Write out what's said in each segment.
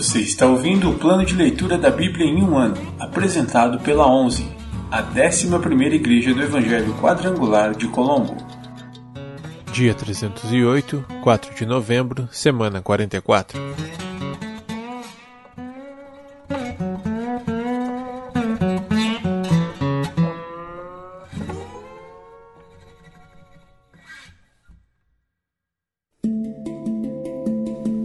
Você está ouvindo o plano de leitura da Bíblia em um ano, apresentado pela 11, a 11ª Igreja do Evangelho Quadrangular de Colombo. Dia 308, 4 de novembro, semana 44.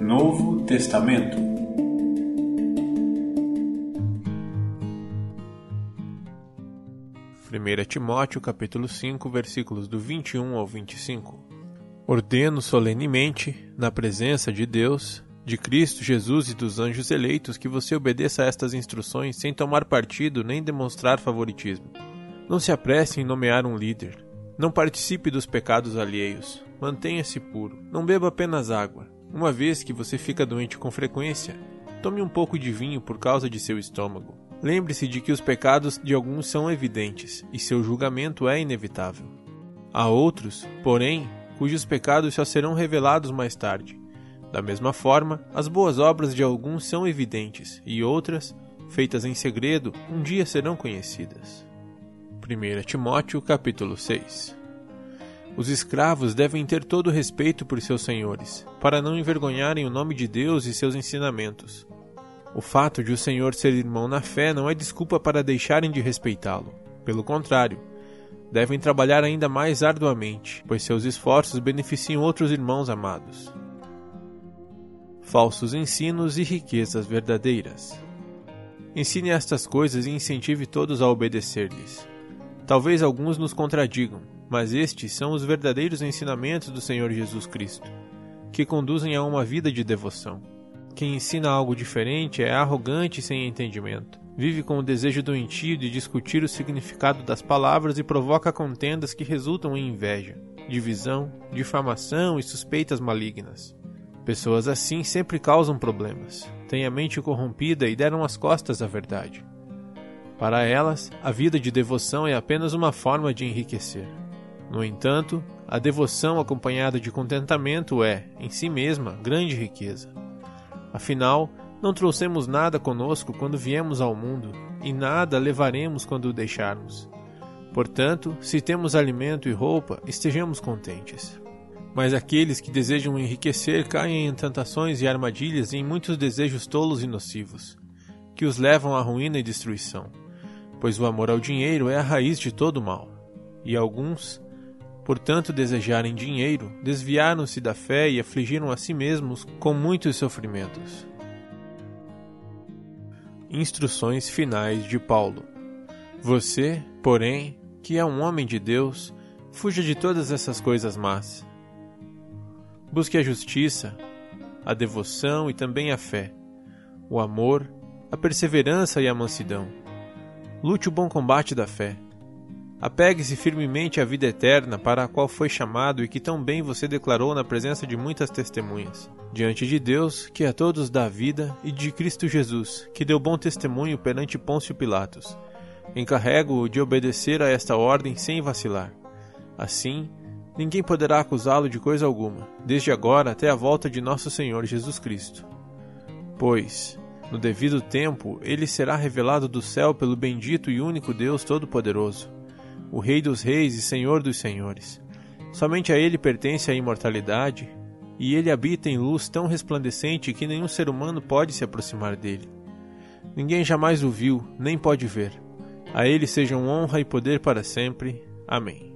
Novo Testamento 1 Timóteo capítulo 5, versículos do 21 ao 25. Ordeno solenemente, na presença de Deus, de Cristo Jesus e dos anjos eleitos, que você obedeça a estas instruções sem tomar partido nem demonstrar favoritismo. Não se apresse em nomear um líder. Não participe dos pecados alheios. Mantenha-se puro. Não beba apenas água. Uma vez que você fica doente com frequência, tome um pouco de vinho por causa de seu estômago. Lembre-se de que os pecados de alguns são evidentes e seu julgamento é inevitável. Há outros, porém, cujos pecados só serão revelados mais tarde. Da mesma forma, as boas obras de alguns são evidentes e outras, feitas em segredo, um dia serão conhecidas. 1 Timóteo capítulo 6 os escravos devem ter todo respeito por seus senhores, para não envergonharem o nome de Deus e seus ensinamentos. O fato de o senhor ser irmão na fé não é desculpa para deixarem de respeitá-lo. Pelo contrário, devem trabalhar ainda mais arduamente, pois seus esforços beneficiam outros irmãos amados. Falsos ensinos e riquezas verdadeiras. Ensine estas coisas e incentive todos a obedecer-lhes. Talvez alguns nos contradigam, mas estes são os verdadeiros ensinamentos do Senhor Jesus Cristo, que conduzem a uma vida de devoção. Quem ensina algo diferente é arrogante e sem entendimento. Vive com o desejo doentio de discutir o significado das palavras e provoca contendas que resultam em inveja, divisão, difamação e suspeitas malignas. Pessoas assim sempre causam problemas, têm a mente corrompida e deram as costas à verdade. Para elas, a vida de devoção é apenas uma forma de enriquecer. No entanto, a devoção acompanhada de contentamento é, em si mesma, grande riqueza. Afinal, não trouxemos nada conosco quando viemos ao mundo, e nada levaremos quando o deixarmos. Portanto, se temos alimento e roupa, estejamos contentes. Mas aqueles que desejam enriquecer caem em tentações e armadilhas e em muitos desejos tolos e nocivos, que os levam à ruína e destruição, pois o amor ao dinheiro é a raiz de todo mal, e alguns, por tanto desejarem dinheiro, desviaram-se da fé e afligiram a si mesmos com muitos sofrimentos. Instruções finais de Paulo. Você, porém, que é um homem de Deus, fuja de todas essas coisas más. Busque a justiça, a devoção e também a fé, o amor, a perseverança e a mansidão. Lute o bom combate da fé Apegue-se firmemente à vida eterna para a qual foi chamado e que tão bem você declarou na presença de muitas testemunhas. Diante de Deus, que a todos dá vida, e de Cristo Jesus, que deu bom testemunho perante Pôncio Pilatos. Encarrego-o de obedecer a esta ordem sem vacilar. Assim, ninguém poderá acusá-lo de coisa alguma, desde agora até a volta de nosso Senhor Jesus Cristo. Pois, no devido tempo, ele será revelado do céu pelo bendito e único Deus Todo-Poderoso o Rei dos Reis e Senhor dos Senhores. Somente a ele pertence a imortalidade, e ele habita em luz tão resplandecente que nenhum ser humano pode se aproximar dele. Ninguém jamais o viu, nem pode ver. A ele sejam honra e poder para sempre. Amém.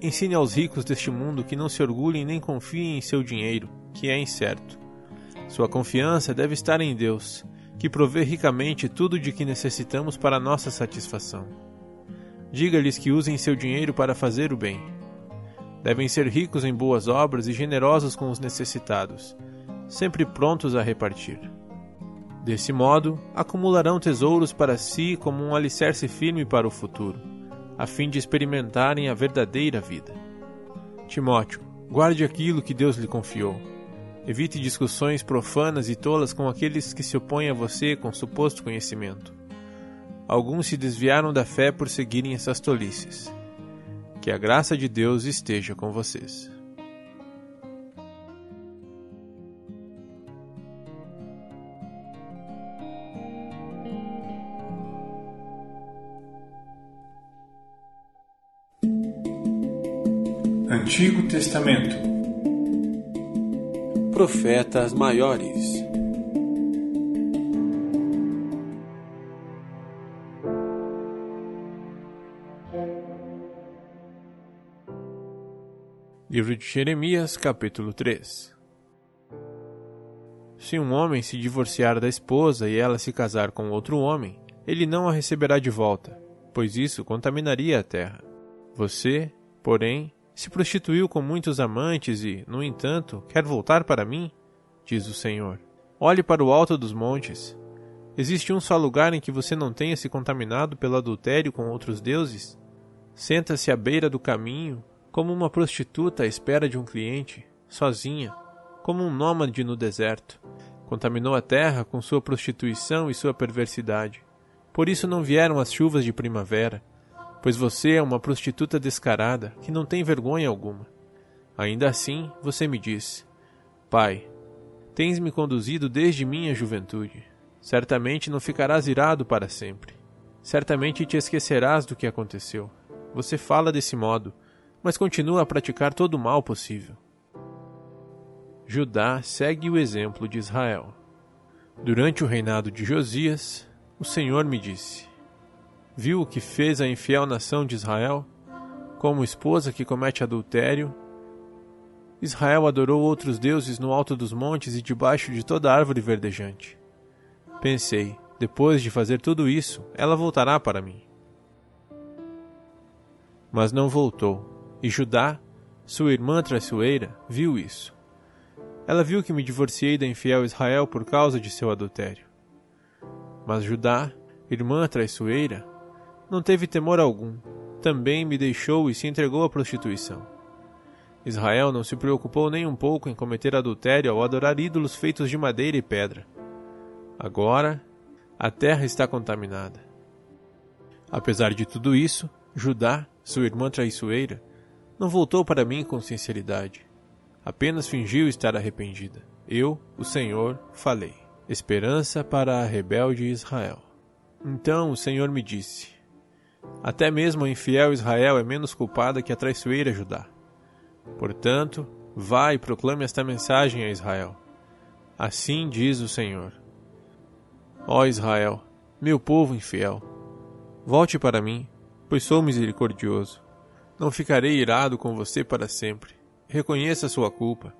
Ensine aos ricos deste mundo que não se orgulhem nem confiem em seu dinheiro, que é incerto. Sua confiança deve estar em Deus, que provê ricamente tudo de que necessitamos para nossa satisfação. Diga-lhes que usem seu dinheiro para fazer o bem. Devem ser ricos em boas obras e generosos com os necessitados, sempre prontos a repartir. Desse modo, acumularão tesouros para si como um alicerce firme para o futuro, a fim de experimentarem a verdadeira vida. Timóteo, guarde aquilo que Deus lhe confiou. Evite discussões profanas e tolas com aqueles que se opõem a você com suposto conhecimento alguns se desviaram da fé por seguirem essas tolices. Que a graça de Deus esteja com vocês. Antigo Testamento Profetas Maiores Livro de Jeremias, capítulo 3 Se um homem se divorciar da esposa e ela se casar com outro homem, ele não a receberá de volta, pois isso contaminaria a terra. Você, porém, se prostituiu com muitos amantes e, no entanto, quer voltar para mim? Diz o Senhor. Olhe para o alto dos montes. Existe um só lugar em que você não tenha se contaminado pelo adultério com outros deuses? Senta-se à beira do caminho como uma prostituta à espera de um cliente, sozinha, como um nômade no deserto. Contaminou a terra com sua prostituição e sua perversidade. Por isso não vieram as chuvas de primavera, pois você é uma prostituta descarada que não tem vergonha alguma. Ainda assim, você me diz: Pai, tens me conduzido desde minha juventude. Certamente não ficarás irado para sempre. Certamente te esquecerás do que aconteceu. Você fala desse modo, mas continua a praticar todo o mal possível. Judá segue o exemplo de Israel. Durante o reinado de Josias, o Senhor me disse: Viu o que fez a infiel nação de Israel? Como esposa que comete adultério, Israel adorou outros deuses no alto dos montes e debaixo de toda árvore verdejante. Pensei, depois de fazer tudo isso, ela voltará para mim. Mas não voltou e Judá, sua irmã traiçoeira, viu isso. Ela viu que me divorciei da infiel Israel por causa de seu adultério. Mas Judá, irmã traiçoeira, não teve temor algum, também me deixou e se entregou à prostituição. Israel não se preocupou nem um pouco em cometer adultério ao adorar ídolos feitos de madeira e pedra. Agora, a terra está contaminada. Apesar de tudo isso, Judá, sua irmã traiçoeira, não voltou para mim com sinceridade. Apenas fingiu estar arrependida. Eu, o Senhor, falei. Esperança para a rebelde Israel. Então o Senhor me disse: Até mesmo a infiel Israel é menos culpada que a traiçoeira Judá. Portanto, vá e proclame esta mensagem a Israel. Assim diz o Senhor: Ó Israel, meu povo infiel, volte para mim, pois sou misericordioso não ficarei irado com você para sempre. Reconheça sua culpa.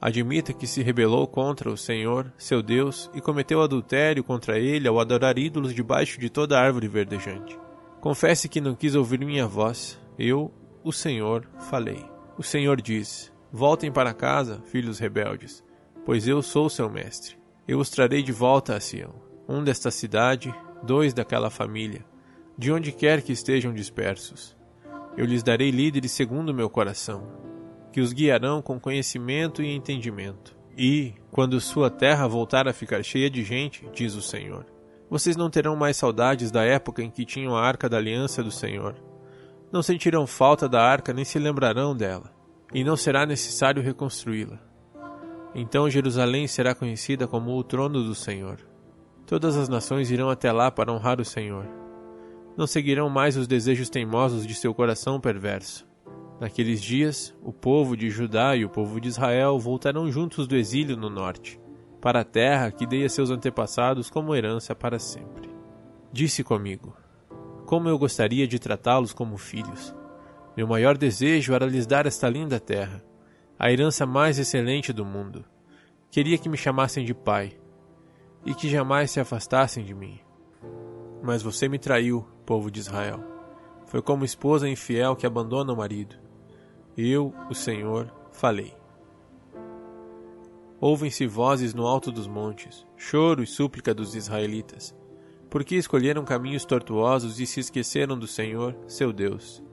Admita que se rebelou contra o Senhor, seu Deus, e cometeu adultério contra ele ao adorar ídolos debaixo de toda árvore verdejante. Confesse que não quis ouvir minha voz. Eu, o Senhor, falei. O Senhor diz: Voltem para casa, filhos rebeldes, pois eu sou seu mestre. Eu os trarei de volta a Sião, um desta cidade, dois daquela família, de onde quer que estejam dispersos. Eu lhes darei líderes segundo o meu coração, que os guiarão com conhecimento e entendimento. E, quando sua terra voltar a ficar cheia de gente, diz o Senhor, vocês não terão mais saudades da época em que tinham a arca da aliança do Senhor. Não sentirão falta da arca nem se lembrarão dela, e não será necessário reconstruí-la. Então Jerusalém será conhecida como o trono do Senhor. Todas as nações irão até lá para honrar o Senhor não seguirão mais os desejos teimosos de seu coração perverso. Naqueles dias, o povo de Judá e o povo de Israel voltarão juntos do exílio no norte, para a terra que dei a seus antepassados como herança para sempre. Disse comigo: Como eu gostaria de tratá-los como filhos. Meu maior desejo era lhes dar esta linda terra, a herança mais excelente do mundo. Queria que me chamassem de pai e que jamais se afastassem de mim. Mas você me traiu, povo de Israel. Foi como esposa infiel que abandona o marido. Eu, o Senhor, falei. Ouvem-se vozes no alto dos montes, choro e súplica dos israelitas, porque escolheram caminhos tortuosos e se esqueceram do Senhor, seu Deus.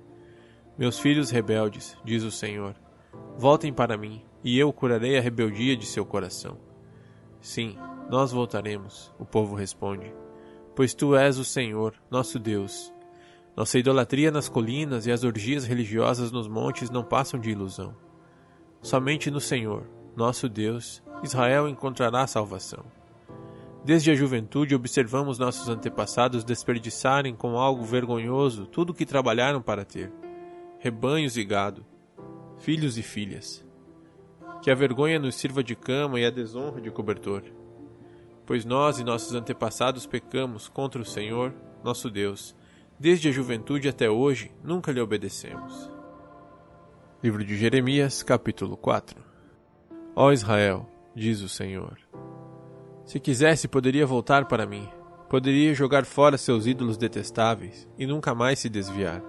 Meus filhos rebeldes, diz o Senhor, voltem para mim, e eu curarei a rebeldia de seu coração. Sim, nós voltaremos, o povo responde pois tu és o Senhor, nosso Deus. Nossa idolatria nas colinas e as orgias religiosas nos montes não passam de ilusão. Somente no Senhor, nosso Deus, Israel encontrará salvação. Desde a juventude observamos nossos antepassados desperdiçarem com algo vergonhoso tudo o que trabalharam para ter: rebanhos e gado. filhos e filhas. Que a vergonha nos sirva de cama e a desonra de cobertor. Pois nós e nossos antepassados pecamos contra o Senhor, nosso Deus. Desde a juventude até hoje, nunca lhe obedecemos. Livro de Jeremias, capítulo 4 Ó Israel, diz o Senhor, se quisesse, poderia voltar para mim, poderia jogar fora seus ídolos detestáveis e nunca mais se desviar.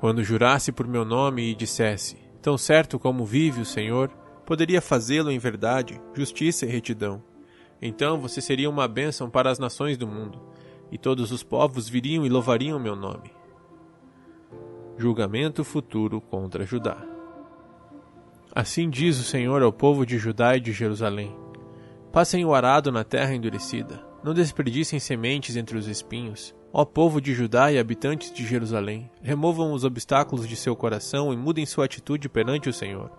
Quando jurasse por meu nome e dissesse: Tão certo como vive o Senhor, poderia fazê-lo em verdade, justiça e retidão. Então você seria uma bênção para as nações do mundo, e todos os povos viriam e louvariam meu nome. Julgamento futuro contra Judá. Assim diz o Senhor ao povo de Judá e de Jerusalém Passem o arado na terra endurecida. Não desperdicem sementes entre os espinhos. Ó povo de Judá e habitantes de Jerusalém, removam os obstáculos de seu coração e mudem sua atitude perante o Senhor.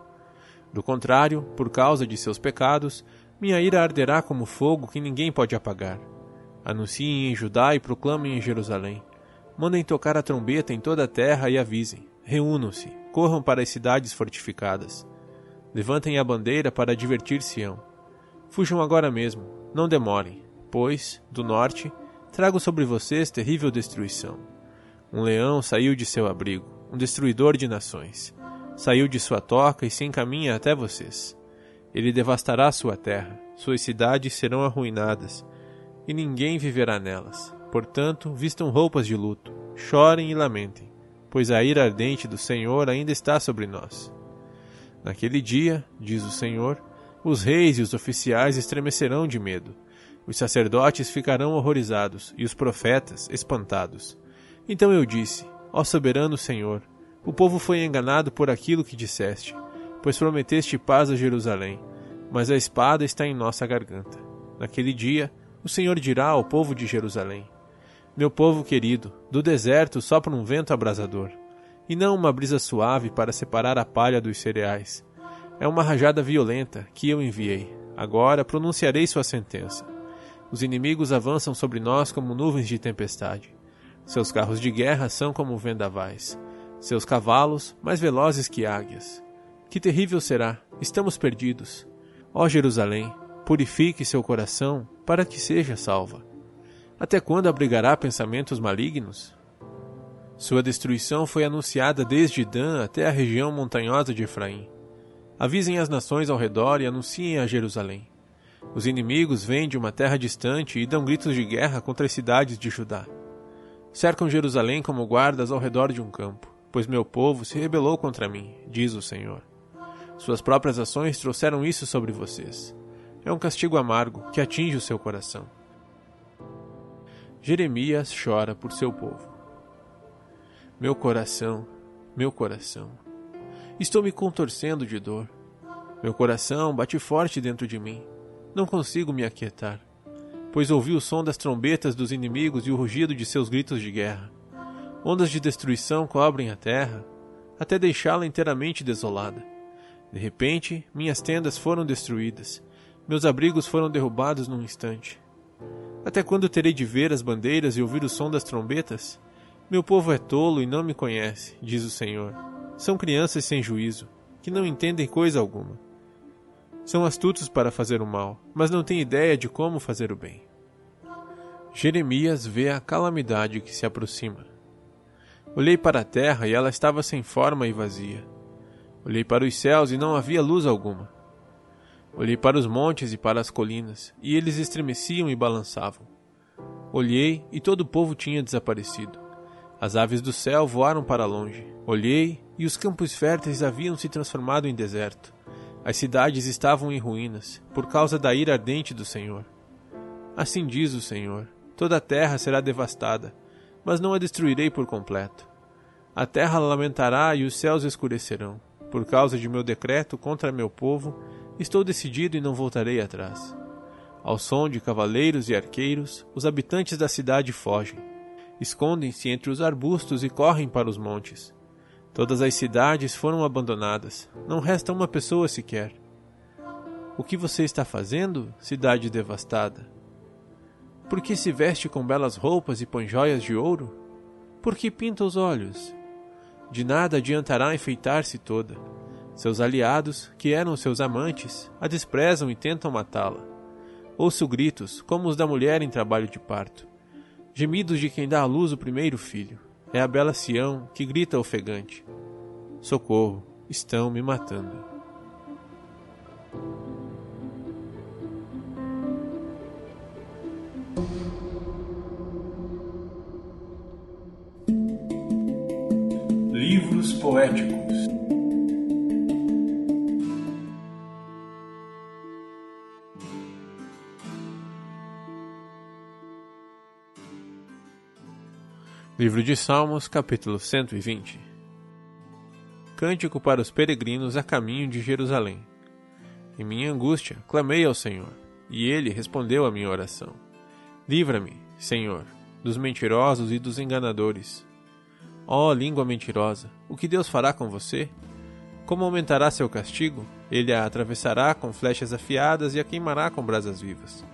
Do contrário, por causa de seus pecados, minha ira arderá como fogo que ninguém pode apagar. Anunciem em Judá e proclamem em Jerusalém. Mandem tocar a trombeta em toda a terra e avisem. Reúnam-se, corram para as cidades fortificadas. Levantem a bandeira para advertir Sião. Fujam agora mesmo, não demorem, pois, do norte, trago sobre vocês terrível destruição. Um leão saiu de seu abrigo, um destruidor de nações. Saiu de sua toca e se encaminha até vocês. Ele devastará sua terra, suas cidades serão arruinadas, e ninguém viverá nelas. Portanto, vistam roupas de luto, chorem e lamentem, pois a ira ardente do Senhor ainda está sobre nós. Naquele dia, diz o Senhor, os reis e os oficiais estremecerão de medo. Os sacerdotes ficarão horrorizados e os profetas espantados. Então eu disse: Ó soberano Senhor, o povo foi enganado por aquilo que disseste, pois prometeste paz a Jerusalém, mas a espada está em nossa garganta. Naquele dia, o Senhor dirá ao povo de Jerusalém: Meu povo querido, do deserto sopra um vento abrasador, e não uma brisa suave para separar a palha dos cereais. É uma rajada violenta que eu enviei. Agora pronunciarei sua sentença. Os inimigos avançam sobre nós como nuvens de tempestade. Seus carros de guerra são como vendavais. Seus cavalos, mais velozes que águias. Que terrível será! Estamos perdidos. Ó Jerusalém, purifique seu coração para que seja salva. Até quando abrigará pensamentos malignos? Sua destruição foi anunciada desde Dan até a região montanhosa de Efraim. Avisem as nações ao redor e anunciem a Jerusalém. Os inimigos vêm de uma terra distante e dão gritos de guerra contra as cidades de Judá. Cercam Jerusalém como guardas ao redor de um campo, pois meu povo se rebelou contra mim, diz o Senhor. Suas próprias ações trouxeram isso sobre vocês. É um castigo amargo que atinge o seu coração. Jeremias chora por seu povo. Meu coração, meu coração, Estou me contorcendo de dor. Meu coração bate forte dentro de mim. Não consigo me aquietar, pois ouvi o som das trombetas dos inimigos e o rugido de seus gritos de guerra. Ondas de destruição cobrem a terra, até deixá-la inteiramente desolada. De repente, minhas tendas foram destruídas, meus abrigos foram derrubados num instante. Até quando terei de ver as bandeiras e ouvir o som das trombetas? Meu povo é tolo e não me conhece, diz o Senhor. São crianças sem juízo, que não entendem coisa alguma. São astutos para fazer o mal, mas não têm ideia de como fazer o bem. Jeremias vê a calamidade que se aproxima. Olhei para a terra e ela estava sem forma e vazia. Olhei para os céus e não havia luz alguma. Olhei para os montes e para as colinas, e eles estremeciam e balançavam. Olhei e todo o povo tinha desaparecido. As aves do céu voaram para longe. Olhei e os campos férteis haviam se transformado em deserto. As cidades estavam em ruínas, por causa da ira ardente do Senhor. Assim diz o Senhor: toda a terra será devastada, mas não a destruirei por completo. A terra lamentará e os céus escurecerão. Por causa de meu decreto contra meu povo, estou decidido e não voltarei atrás. Ao som de cavaleiros e arqueiros, os habitantes da cidade fogem escondem-se entre os arbustos e correm para os montes. Todas as cidades foram abandonadas, não resta uma pessoa sequer. O que você está fazendo, cidade devastada? Por que se veste com belas roupas e põe joias de ouro? Por que pinta os olhos? De nada adiantará enfeitar-se toda. Seus aliados, que eram seus amantes, a desprezam e tentam matá-la. Ouço gritos, como os da mulher em trabalho de parto. Gemidos de quem dá à luz o primeiro filho. É a bela Sião que grita ofegante. Socorro, estão me matando. Poéticos Livro de Salmos, capítulo 120 Cântico para os peregrinos a caminho de Jerusalém. Em minha angústia, clamei ao Senhor, e ele respondeu à minha oração. Livra-me, Senhor, dos mentirosos e dos enganadores. Ó oh, língua mentirosa, o que Deus fará com você? Como aumentará seu castigo? Ele a atravessará com flechas afiadas e a queimará com brasas vivas.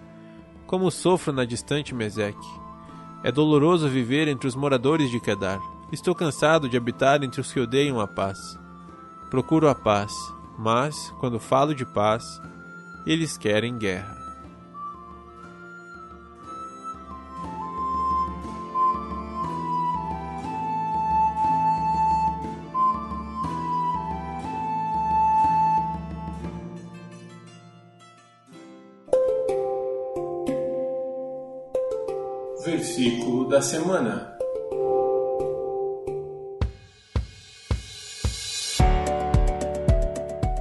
Como sofro na distante Meseque é doloroso viver entre os moradores de Kedar. Estou cansado de habitar entre os que odeiam a paz. Procuro a paz, mas, quando falo de paz, eles querem guerra. Semana.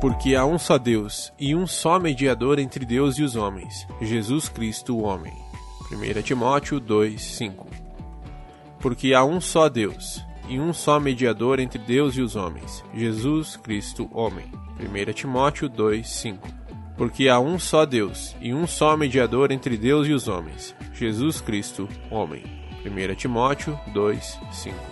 Porque há um só Deus e um só mediador entre Deus e os homens, Jesus Cristo, o homem. 1 Timóteo 2:5. Porque há um só Deus e um só mediador entre Deus e os homens, Jesus Cristo, homem. 1 Timóteo 2:5 porque há um só Deus e um só mediador entre Deus e os homens, Jesus Cristo, homem. 1 Timóteo 2, 5